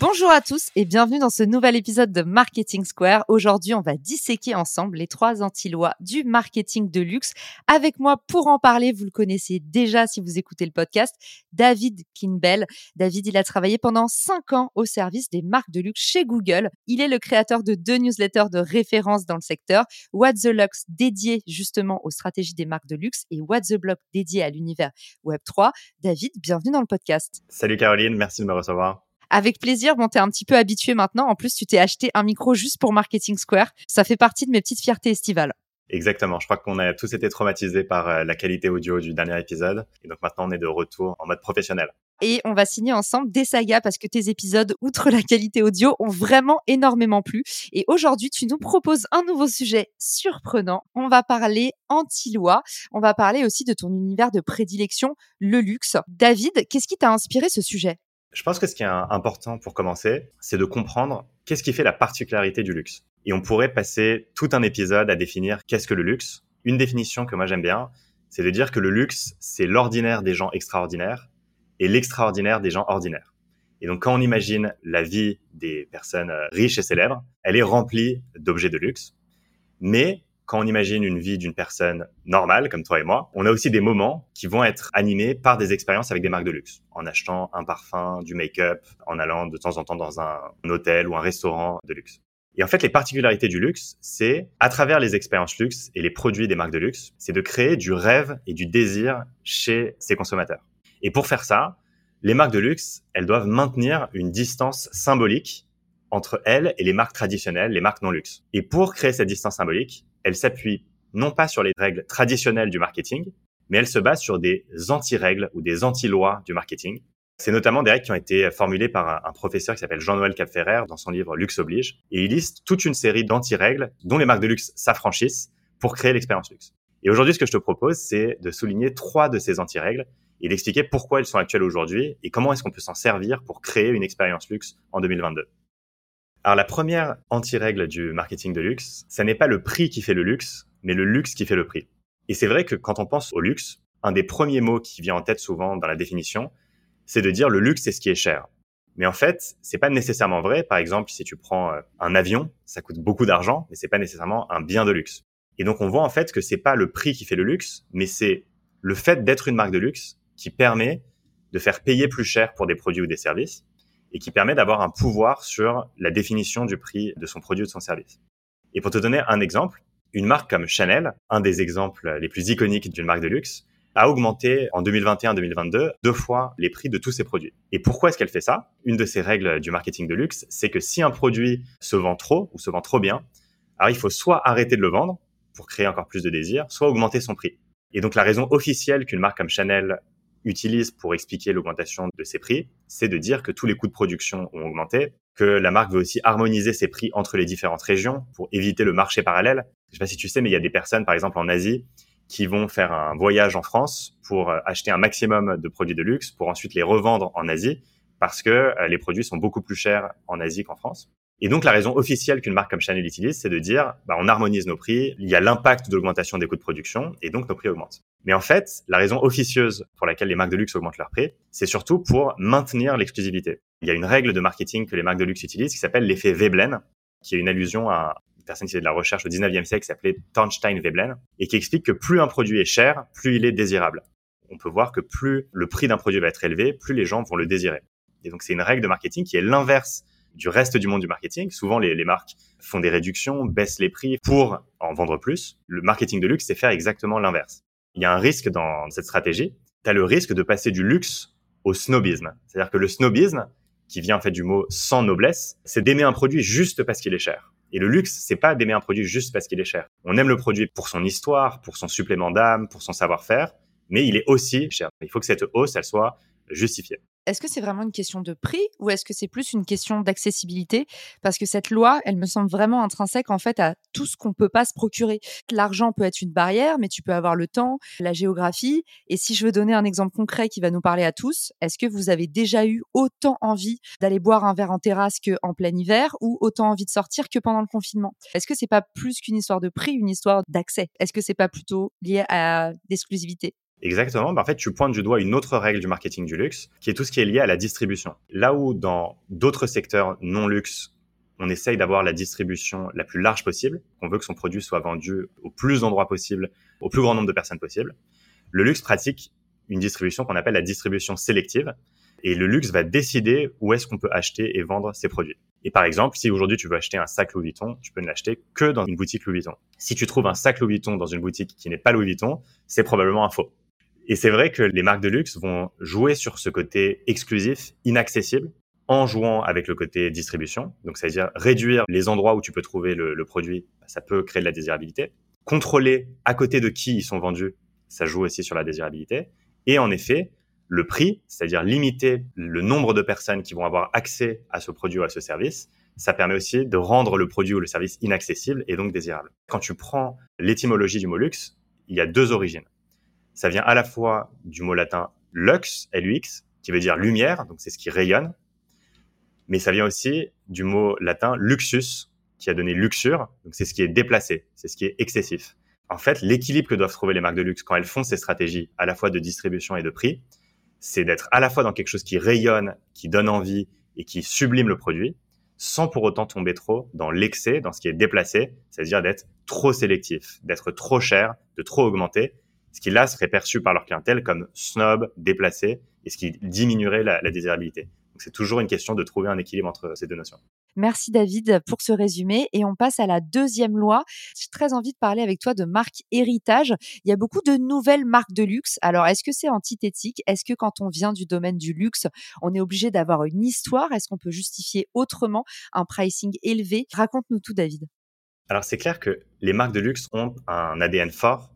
Bonjour à tous et bienvenue dans ce nouvel épisode de Marketing Square. Aujourd'hui, on va disséquer ensemble les trois anti-lois du marketing de luxe. Avec moi pour en parler, vous le connaissez déjà si vous écoutez le podcast, David Kinbell. David, il a travaillé pendant cinq ans au service des marques de luxe chez Google. Il est le créateur de deux newsletters de référence dans le secteur, What the Lux dédié justement aux stratégies des marques de luxe et What the Block dédié à l'univers Web3. David, bienvenue dans le podcast. Salut Caroline, merci de me recevoir. Avec plaisir, bon, t'es un petit peu habitué maintenant. En plus, tu t'es acheté un micro juste pour Marketing Square. Ça fait partie de mes petites fiertés estivales. Exactement. Je crois qu'on a tous été traumatisés par euh, la qualité audio du dernier épisode. Et donc maintenant, on est de retour en mode professionnel. Et on va signer ensemble des sagas parce que tes épisodes, outre la qualité audio, ont vraiment énormément plu. Et aujourd'hui, tu nous proposes un nouveau sujet surprenant. On va parler anti-loi. On va parler aussi de ton univers de prédilection, le luxe. David, qu'est-ce qui t'a inspiré ce sujet? Je pense que ce qui est important pour commencer, c'est de comprendre qu'est-ce qui fait la particularité du luxe. Et on pourrait passer tout un épisode à définir qu'est-ce que le luxe. Une définition que moi j'aime bien, c'est de dire que le luxe, c'est l'ordinaire des gens extraordinaires et l'extraordinaire des gens ordinaires. Et donc quand on imagine la vie des personnes euh, riches et célèbres, elle est remplie d'objets de luxe. Mais quand on imagine une vie d'une personne normale, comme toi et moi, on a aussi des moments qui vont être animés par des expériences avec des marques de luxe, en achetant un parfum, du make-up, en allant de temps en temps dans un, hôtel ou un restaurant de luxe. Et en fait, les particularités du luxe, c'est à travers les expériences luxe et les produits des marques de luxe, c'est de créer du rêve et du désir chez ses consommateurs. Et pour faire ça, les marques de luxe, elles doivent maintenir une distance symbolique entre elles et les marques traditionnelles, les marques non luxe. Et pour créer cette distance symbolique, elle s'appuie non pas sur les règles traditionnelles du marketing, mais elle se base sur des anti-règles ou des anti-lois du marketing. C'est notamment des règles qui ont été formulées par un, professeur qui s'appelle Jean-Noël Capferrer dans son livre Luxe oblige. Et il liste toute une série d'anti-règles dont les marques de luxe s'affranchissent pour créer l'expérience luxe. Et aujourd'hui, ce que je te propose, c'est de souligner trois de ces anti-règles et d'expliquer pourquoi elles sont actuelles aujourd'hui et comment est-ce qu'on peut s'en servir pour créer une expérience luxe en 2022. Alors la première anti-règle du marketing de luxe, ça n'est pas le prix qui fait le luxe, mais le luxe qui fait le prix. Et c'est vrai que quand on pense au luxe, un des premiers mots qui vient en tête souvent dans la définition, c'est de dire le luxe c'est ce qui est cher. Mais en fait, c'est pas nécessairement vrai. Par exemple, si tu prends euh, un avion, ça coûte beaucoup d'argent, mais c'est pas nécessairement un bien de luxe. Et donc on voit en fait que c'est pas le prix qui fait le luxe, mais c'est le fait d'être une marque de luxe qui permet de faire payer plus cher pour des produits ou des services et qui permet d'avoir un pouvoir sur la définition du prix de son produit ou de son service. Et pour te donner un exemple, une marque comme Chanel, un des exemples les plus iconiques d'une marque de luxe, a augmenté en 2021-2022 deux fois les prix de tous ses produits. Et pourquoi est-ce qu'elle fait ça? Une de ces règles du marketing de luxe, c'est que si un produit se vend trop ou se vend trop bien, alors il faut soit arrêter de le vendre pour créer encore plus de désir, soit augmenter son prix. Et donc la raison officielle qu'une marque comme Chanel utilise pour expliquer l'augmentation de ses prix, c'est de dire que tous les coûts de production ont augmenté, que la marque veut aussi harmoniser ses prix entre les différentes régions pour éviter le marché parallèle. Je sais pas si tu sais, mais il y a des personnes, par exemple en Asie, qui vont faire un voyage en France pour euh, acheter un maximum de produits de luxe pour ensuite les revendre en Asie parce que euh, les produits sont beaucoup plus chers en Asie qu'en France. Et donc la raison officielle qu'une marque comme Chanel utilise, c'est de dire, bah, on harmonise nos prix, il y a l'impact de l'augmentation des coûts de production, et donc nos prix augmentent. Mais en fait, la raison officieuse pour laquelle les marques de luxe augmentent leurs prix, c'est surtout pour maintenir l'exclusivité. Il y a une règle de marketing que les marques de luxe utilisent qui s'appelle l'effet Veblen, qui est une allusion à une personne qui fait de la recherche au 19e siècle qui s'appelait Thornstein Veblen, et qui explique que plus un produit est cher, plus il est désirable. On peut voir que plus le prix d'un produit va être élevé, plus les gens vont le désirer. Et donc c'est une règle de marketing qui est l'inverse du reste du monde du marketing. Souvent, les, marques font des réductions, baissent les prix pour en vendre plus. Le marketing de luxe, c'est faire exactement l'inverse. Il y a un risque dans cette stratégie. Tu as le risque de passer du luxe au snobisme. C'est-à-dire que le snobisme, qui vient en fait du mot sans noblesse, c'est d'aimer un produit juste parce qu'il est cher. Et le luxe, c'est pas d'aimer un produit juste parce qu'il est cher. On aime le produit pour son histoire, pour son supplément d'âme, pour son savoir-faire, mais il est aussi cher. Il faut que cette hausse, elle soit Est-ce que c'est vraiment une question de prix ou est-ce que c'est plus une question d'accessibilité? Parce que cette loi, elle me semble vraiment intrinsèque en fait à tout ce qu'on peut pas se procurer. L'argent peut être une barrière, mais tu peux avoir le temps, la géographie. Et si je veux donner un exemple concret qui va nous parler à tous, est-ce que vous avez déjà eu autant envie d'aller boire un verre en terrasse qu'en plein hiver ou autant envie de sortir que pendant le confinement? Est-ce que c'est pas plus qu'une histoire de prix, une histoire d'accès? Est-ce que c'est pas plutôt lié à l'exclusivité? Exactement. Bah, en fait, tu pointes du doigt une autre règle du marketing du luxe, qui est tout ce qui est lié à la distribution. Là où dans d'autres secteurs non luxe, on essaye d'avoir la distribution la plus large possible, on veut que son produit soit vendu au plus d'endroits possible, au plus grand nombre de personnes possible. Le luxe pratique une distribution qu'on appelle la distribution sélective. Et le luxe va décider où est-ce qu'on peut acheter et vendre ses produits. Et par exemple, si aujourd'hui tu veux acheter un sac Louis Vuitton, tu peux ne l'acheter que dans une boutique Louis Vuitton. Si tu trouves un sac Louis Vuitton dans une boutique qui n'est pas Louis Vuitton, c'est probablement un faux. Et c'est vrai que les marques de luxe vont jouer sur ce côté exclusif, inaccessible, en jouant avec le côté distribution. Donc, c'est-à-dire réduire les endroits où tu peux trouver le, produit, ça peut créer de la désirabilité. Contrôler à côté de qui ils sont vendus, ça joue aussi sur la désirabilité. Et en effet, le prix, c'est-à-dire limiter le nombre de personnes qui vont avoir accès à ce produit ou à ce service, ça permet aussi de rendre le produit ou le service inaccessible et donc désirable. Quand tu prends l'étymologie du mot luxe, il y a deux origines ça vient à la fois du mot latin lux, L-U-X, qui veut dire lumière, donc c'est ce qui rayonne, mais ça vient aussi du mot latin luxus, qui a donné luxure, donc c'est ce qui est déplacé, c'est ce qui est excessif. En fait, l'équilibre que doivent trouver les marques de luxe quand elles font ces stratégies à la fois de distribution et de prix, c'est d'être à la fois dans quelque chose qui rayonne, qui donne envie et qui sublime le produit, sans pour autant tomber trop dans l'excès, dans ce qui est déplacé, c'est-à-dire d'être trop sélectif, d'être trop cher, de trop augmenter, ce qui là serait perçu par leur clientèle comme snob, déplacé, et ce qui diminuerait la, désirabilité. Donc c'est toujours une question de trouver un équilibre entre ces deux notions. Merci David pour ce résumé et on passe à la deuxième loi. J'ai très envie de parler avec toi de marque héritage. Il y a beaucoup de nouvelles marques de luxe. Alors est-ce que c'est antithétique? Est-ce que quand on vient du domaine du luxe, on est obligé d'avoir une histoire? Est-ce qu'on peut justifier autrement un pricing élevé? Raconte-nous tout David. Alors c'est clair que les marques de luxe ont un ADN fort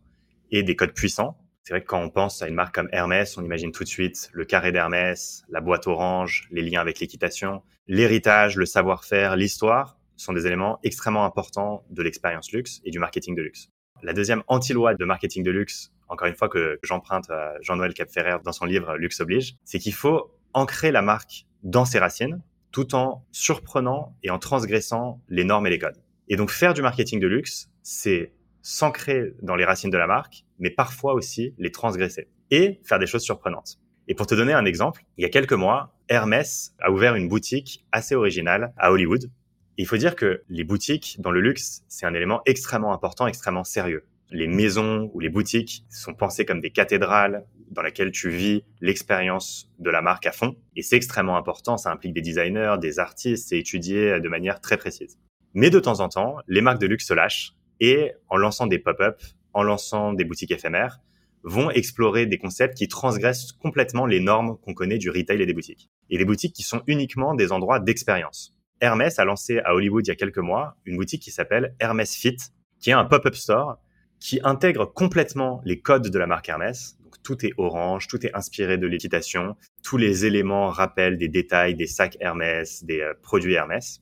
et des codes puissants. C'est vrai que quand on pense à une marque comme Hermès, on imagine tout de suite le carré d'Hermès, la boîte orange, les liens avec l'équitation. L'héritage, le savoir-faire, l'histoire sont des éléments extrêmement importants de l'expérience luxe et du marketing de luxe. La deuxième anti-loi de marketing de luxe, encore une fois que j'emprunte à Jean-Noël Capferrer dans son livre Luxe oblige, c'est qu'il faut ancrer la marque dans ses racines tout en surprenant et en transgressant les normes et les codes. Et donc faire du marketing de luxe, c'est s'ancrer dans les racines de la marque, mais parfois aussi les transgresser et faire des choses surprenantes. Et pour te donner un exemple, il y a quelques mois, Hermès a ouvert une boutique assez originale à Hollywood. il faut dire que les boutiques dans le luxe, c'est un élément extrêmement important, extrêmement sérieux. Les maisons ou les boutiques sont pensées comme des cathédrales dans lesquelles tu vis l'expérience de la marque à fond. Et c'est extrêmement important, ça implique des designers, des artistes, c'est étudié de manière très précise. Mais de temps en temps, les marques de luxe se lâchent et en lançant des pop-up, en lançant des boutiques éphémères, vont explorer des concepts qui transgressent complètement les normes qu'on connaît du retail et des boutiques. Et des boutiques qui sont uniquement des endroits d'expérience. Hermès a lancé à Hollywood il y a quelques mois une boutique qui s'appelle Hermès Fit, qui est un pop-up store qui intègre complètement les codes de la marque Hermès. Donc tout est orange, tout est inspiré de l'équitation, tous les éléments rappellent des détails des sacs Hermès, des euh, produits Hermès.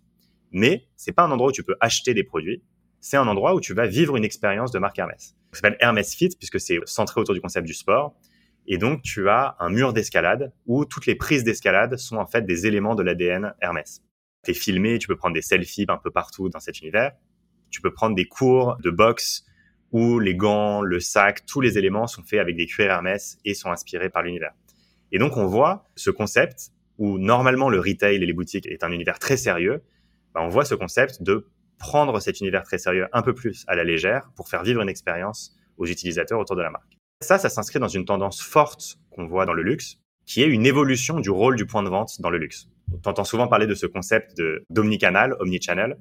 Mais c'est pas un endroit où tu peux acheter des produits, c'est un endroit où tu vas vivre une expérience de marque Hermès. Ça s'appelle Hermès Fit puisque c'est centré autour du concept du sport. Et donc, tu as un mur d'escalade où toutes les prises d'escalade sont en fait des éléments de l'ADN Hermès. Tu es filmé, tu peux prendre des selfies un peu partout dans cet univers. Tu peux prendre des cours de boxe où les gants, le sac, tous les éléments sont faits avec des cuirs Hermès et sont inspirés par l'univers. Et donc, on voit ce concept où normalement le retail et les boutiques est un univers très sérieux. Bah, on voit ce concept de prendre cet univers très sérieux un peu plus à la légère pour faire vivre une expérience aux utilisateurs autour de la marque. Ça, ça s'inscrit dans une tendance forte qu'on voit dans le luxe, qui est une évolution du rôle du point de vente dans le luxe. On entend souvent parler de ce concept d'omnicanal, omnichannel,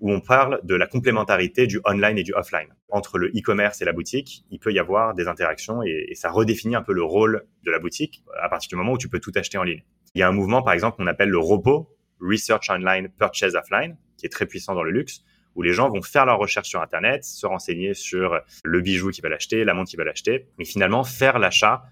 où on parle de la complémentarité du online et du offline. Entre le e-commerce et la boutique, il peut y avoir des interactions et, et, ça redéfinit un peu le rôle de la boutique à partir du moment où tu peux tout acheter en ligne. Il y a un mouvement, par exemple, qu'on appelle le ROPO, Research Online, Purchase Offline, qui est très puissant dans le luxe, où les gens vont faire leurs recherches sur Internet, se renseigner sur le bijou qu'ils veulent acheter, la montre qu'ils veulent acheter, mais finalement faire l'achat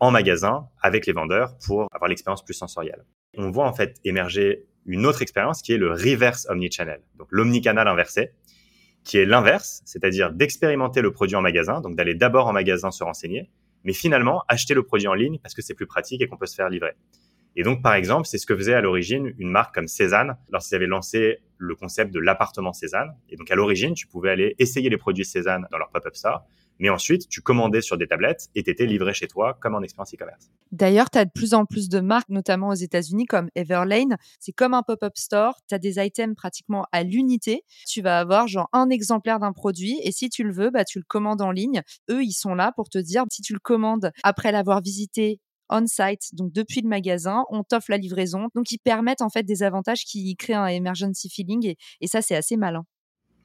en magasin avec les vendeurs pour avoir l'expérience plus sensorielle. On voit en fait émerger une autre expérience qui est le reverse omnichannel, donc l'omnicanal inversé, qui est l'inverse, c'est-à-dire d'expérimenter le produit en magasin, donc d'aller d'abord en magasin se renseigner, mais finalement acheter le produit en ligne parce que c'est plus pratique et qu'on peut se faire livrer. Et donc, par exemple, c'est ce que faisait à l'origine une marque comme Cézanne lorsqu'ils avaient lancé le concept de l'appartement Cézanne. Et donc, à l'origine, tu pouvais aller essayer les produits Cézanne dans leur pop-up store. Mais ensuite, tu commandais sur des tablettes et t'étais livré chez toi comme en expérience e-commerce. D'ailleurs, tu as de plus en plus de marques, notamment aux États-Unis, comme Everlane. C'est comme un pop-up store. Tu as des items pratiquement à l'unité. Tu vas avoir genre un exemplaire d'un produit et si tu le veux, bah, tu le commandes en ligne. Eux, ils sont là pour te dire si tu le commandes après l'avoir visité on-site, donc depuis le magasin, on t'offre la livraison. Donc, ils permettent en fait des avantages qui créent un emergency feeling et, ça, c'est assez malin.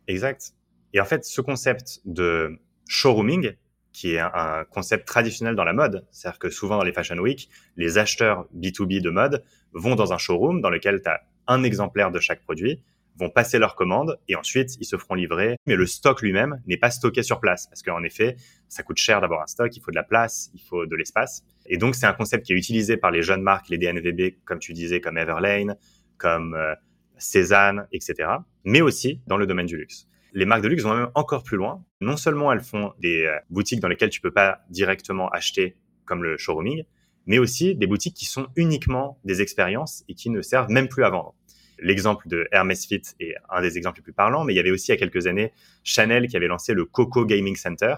Exact. Et en fait, ce concept de showrooming, qui est un, concept traditionnel dans la mode, c'est-à-dire que souvent dans les Fashion Week, les acheteurs B2B de mode vont dans un showroom dans lequel tu as un exemplaire de chaque produit vont passer leur commande et ensuite ils se feront livrer. Mais le stock lui-même n'est pas stocké sur place parce qu'en effet, ça coûte cher d'avoir un stock, il faut de la place, il faut de l'espace. Et donc c'est un concept qui est utilisé par les jeunes marques, les DNVB, comme tu disais, comme Everlane, comme euh, Cézanne, etc. Mais aussi dans le domaine du luxe. Les marques de luxe vont même encore plus loin. Non seulement elles font des euh, boutiques dans lesquelles tu peux pas directement acheter comme le showrooming, mais aussi des boutiques qui sont uniquement des expériences et qui ne servent même plus à vendre. L'exemple de Hermès Fit est un des exemples les plus parlants, mais il y avait aussi il y a quelques années Chanel qui avait lancé le Coco Gaming Center,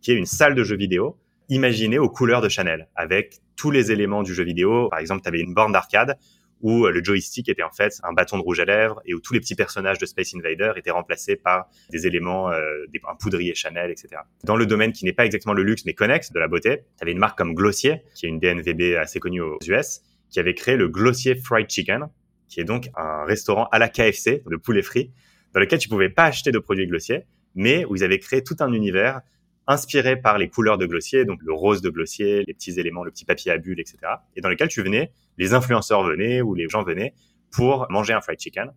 qui est une salle de jeux vidéo imaginée aux couleurs de Chanel, avec tous les éléments du jeu vidéo. Par exemple, tu avais une borne d'arcade où le joystick était en fait un bâton de rouge à lèvres et où tous les petits personnages de Space Invader étaient remplacés par des éléments, euh, un poudrier Chanel, etc. Dans le domaine qui n'est pas exactement le luxe mais connexe, de la beauté, tu avais une marque comme Glossier, qui est une DNVB assez connue aux US, qui avait créé le Glossier Fried Chicken, qui est donc un restaurant à la KFC de poulet frit, dans lequel tu pouvais pas acheter de produits Glossier, mais où ils avaient créé tout un univers inspiré par les couleurs de Glossier, donc le rose de Glossier, les petits éléments, le petit papier à bulles, etc. Et dans lequel tu venais, les influenceurs venaient ou les gens venaient pour manger un fried chicken.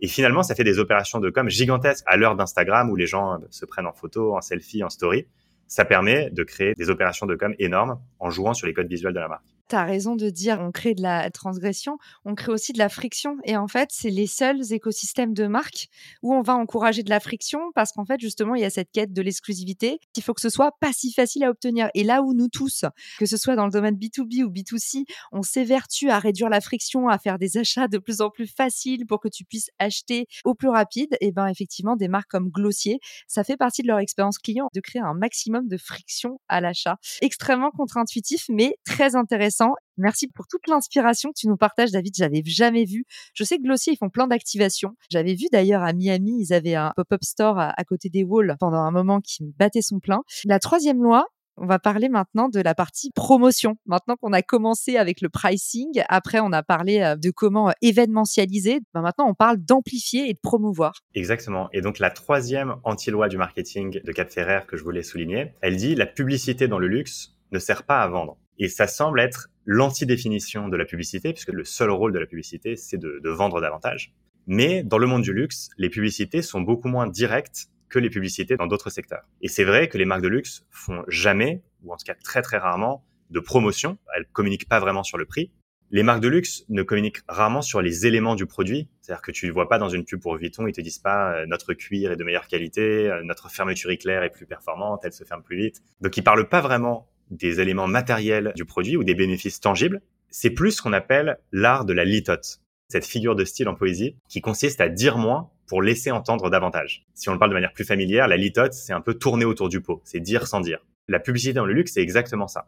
Et finalement, ça fait des opérations de com gigantesques à l'heure d'Instagram où les gens se prennent en photo, en selfie, en story. Ça permet de créer des opérations de com énormes en jouant sur les codes visuels de la marque tu as raison de dire on crée de la transgression, on crée aussi de la friction. Et en fait, c'est les seuls écosystèmes de marque où on va encourager de la friction parce qu'en fait, justement, il y a cette quête de l'exclusivité. Il faut que ce soit pas si facile à obtenir. Et là où nous tous, que ce soit dans le domaine B2B ou B2C, on s'évertue à réduire la friction, à faire des achats de plus en plus faciles pour que tu puisses acheter au plus rapide, et ben effectivement, des marques comme Glossier, ça fait partie de leur expérience client de créer un maximum de friction à l'achat. Extrêmement contre-intuitif, mais très intéressant Merci pour toute l'inspiration que tu nous partages, David. J'avais jamais vu. Je sais que Glossier, ils font plein d'activations. J'avais vu d'ailleurs à Miami, ils avaient un pop-up store à, côté des walls pendant un moment qui me battait son plein. La troisième loi, on va parler maintenant de la partie promotion. Maintenant qu'on a commencé avec le pricing, après on a parlé euh, de comment euh, événementialiser, ben maintenant on parle d'amplifier et de promouvoir. Exactement. Et donc la troisième anti-loi du marketing de Cap Ferrer que je voulais souligner, elle dit la publicité dans le luxe ne sert pas à vendre. Et ça semble être l'anti-définition de la publicité, puisque le seul rôle de la publicité, c'est de, vendre davantage. Mais dans le monde du luxe, les publicités sont beaucoup moins directes que les publicités dans d'autres secteurs. Et c'est vrai que les marques de luxe font jamais, ou en tout cas très très rarement, de promotion. Elles communiquent pas vraiment sur le prix. Les marques de luxe ne communiquent rarement sur les éléments du produit. C'est-à-dire que tu ne vois pas dans une pub pour Vuitton, ils te disent pas euh, notre cuir est de meilleure qualité, euh, notre fermeture éclair est plus performante, elle se ferme plus vite. Donc ils parlent pas vraiment des éléments matériels du produit ou des bénéfices tangibles. C'est plus ce qu'on appelle l'art de la litote, cette figure de style en poésie qui consiste à dire moins pour laisser entendre davantage. Si on le parle de manière plus familière, la litote, c'est un peu tourner autour du pot, c'est dire sans dire. La publicité dans le luxe, c'est exactement ça.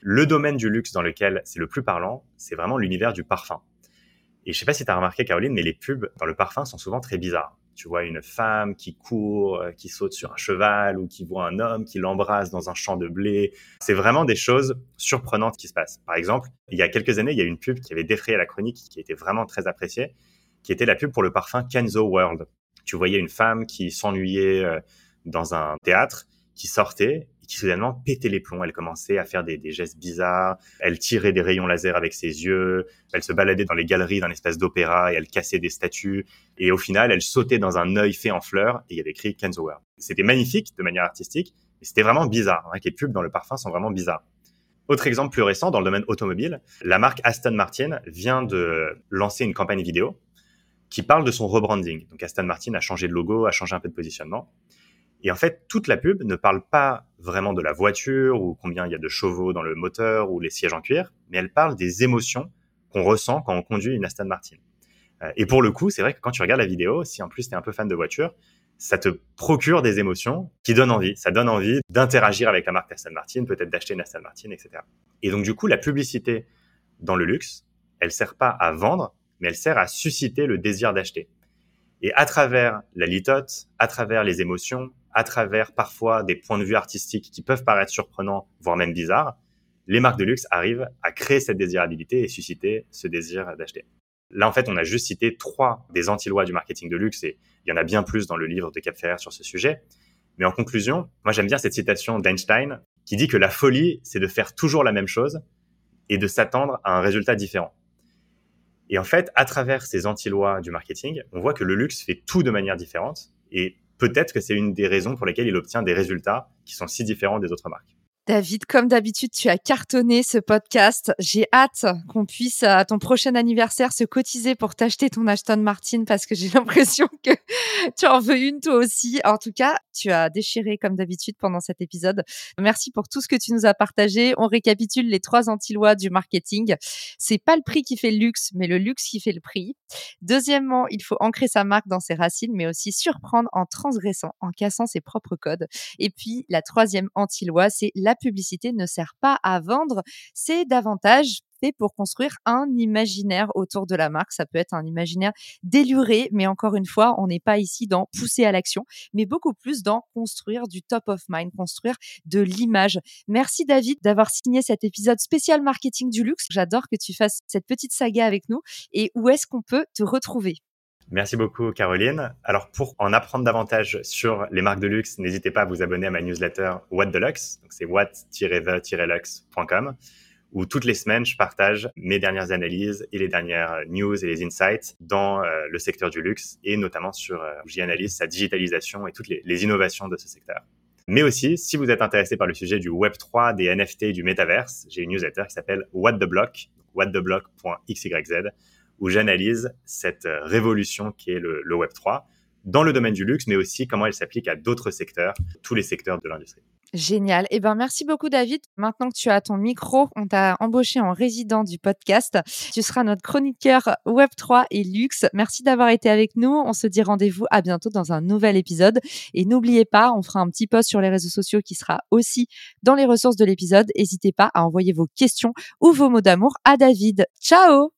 Le domaine du luxe dans lequel c'est le plus parlant, c'est vraiment l'univers du parfum. Et je sais pas si tu as remarqué, Caroline, mais les pubs dans le parfum sont souvent très bizarres tu vois une femme qui court, euh, qui saute sur un cheval ou qui voit un homme qui l'embrasse dans un champ de blé. C'est vraiment des choses surprenantes qui se passent. Par exemple, il y a quelques années, il y a une pub qui avait défrayé la chronique, qui était vraiment très appréciée, qui était la pub pour le parfum Kenzo World. Tu voyais une femme qui s'ennuyait euh, dans un théâtre, qui sortait, qui soudainement pétait les plombs. Elle commençait à faire des, gestes bizarres. Elle tirait des rayons laser avec ses yeux. Elle se baladait dans les galeries d'un espèce d'opéra et elle cassait des statues. Et au final, elle sautait dans un œil fait en fleurs et il y avait écrit Kenzo C'était magnifique de manière artistique, mais c'était vraiment bizarre. Hein, les pubs dans le parfum sont vraiment bizarres. Autre exemple plus récent dans le domaine automobile, la marque Aston Martin vient de lancer une campagne vidéo qui parle de son rebranding. Donc Aston Martin a changé de logo, a changé un peu de positionnement. Et en fait, toute la pub ne parle pas vraiment de la voiture ou combien il y a de chevaux dans le moteur ou les sièges en cuir, mais elle parle des émotions qu'on ressent quand on conduit une Aston Martin. Euh, et pour le coup, c'est vrai que quand tu regardes la vidéo, si en plus tu es un peu fan de voiture, ça te procure des émotions qui donnent envie. Ça donne envie d'interagir avec la marque Aston Martin, peut-être d'acheter une Aston Martin, etc. Et donc du coup, la publicité dans le luxe, elle sert pas à vendre, mais elle sert à susciter le désir d'acheter. Et à travers la litote, à travers les émotions, à travers parfois des points de vue artistiques qui peuvent paraître surprenants, voire même bizarres, les marques de luxe arrivent à créer cette désirabilité et susciter ce désir d'acheter. Là, en fait, on a juste cité trois des anti-lois du marketing de luxe et il y en a bien plus dans le livre de Cap Ferrer sur ce sujet. Mais en conclusion, moi, j'aime bien cette citation d'Einstein qui dit que la folie, c'est de faire toujours la même chose et de s'attendre à un résultat différent. Et en fait, à travers ces anti-lois du marketing, on voit que le luxe fait tout de manière différente et peut-être que c'est une des raisons pour lesquelles il obtient des résultats qui sont si différents des autres marques. David, comme d'habitude, tu as cartonné ce podcast. J'ai hâte qu'on puisse, à ton prochain anniversaire, se cotiser pour t'acheter ton Aston Martin parce que j'ai l'impression que tu en veux une toi aussi. En tout cas, tu as déchiré comme d'habitude pendant cet épisode. Merci pour tout ce que tu nous as partagé. On récapitule les trois anti-lois du marketing. C'est pas le prix qui fait le luxe, mais le luxe qui fait le prix. Deuxièmement, il faut ancrer sa marque dans ses racines, mais aussi surprendre en transgressant, en cassant ses propres codes. Et puis, la troisième anti-loi, c'est la publicité ne sert pas à vendre, c'est davantage fait pour construire un imaginaire autour de la marque. Ça peut être un imaginaire déluré, mais encore une fois, on n'est pas ici dans pousser à l'action, mais beaucoup plus dans construire du top of mind, construire de l'image. Merci David d'avoir signé cet épisode spécial marketing du luxe. J'adore que tu fasses cette petite saga avec nous. Et où est-ce qu'on peut te retrouver? Merci beaucoup, Caroline. Alors, pour en apprendre davantage sur les marques de luxe, n'hésitez pas à vous abonner à ma newsletter What the. Donc, c'est what-the-luxe.com où toutes les semaines, je partage mes dernières analyses et les dernières news et les insights dans euh, le secteur du luxe et notamment sur, euh, j'y analyse sa digitalisation et toutes les, les, innovations de ce secteur. Mais aussi, si vous êtes intéressé par le sujet du Web3, des NFT, du métaverse, j'ai une newsletter qui s'appelle What the Block, whattheblock.xyz, où j'analyse cette euh, révolution qui est le, Web 3 dans le domaine du luxe, mais aussi comment elle s'applique à d'autres secteurs, tous les secteurs de l'industrie. Génial. Eh ben, merci beaucoup, David. Maintenant que tu as ton micro, on t'a embauché en résident du podcast. Tu seras notre chroniqueur Web3 et luxe. Merci d'avoir été avec nous. On se dit rendez-vous à bientôt dans un nouvel épisode. Et n'oubliez pas, on fera un petit post sur les réseaux sociaux qui sera aussi dans les ressources de l'épisode. N'hésitez pas à envoyer vos questions ou vos mots d'amour à David. Ciao!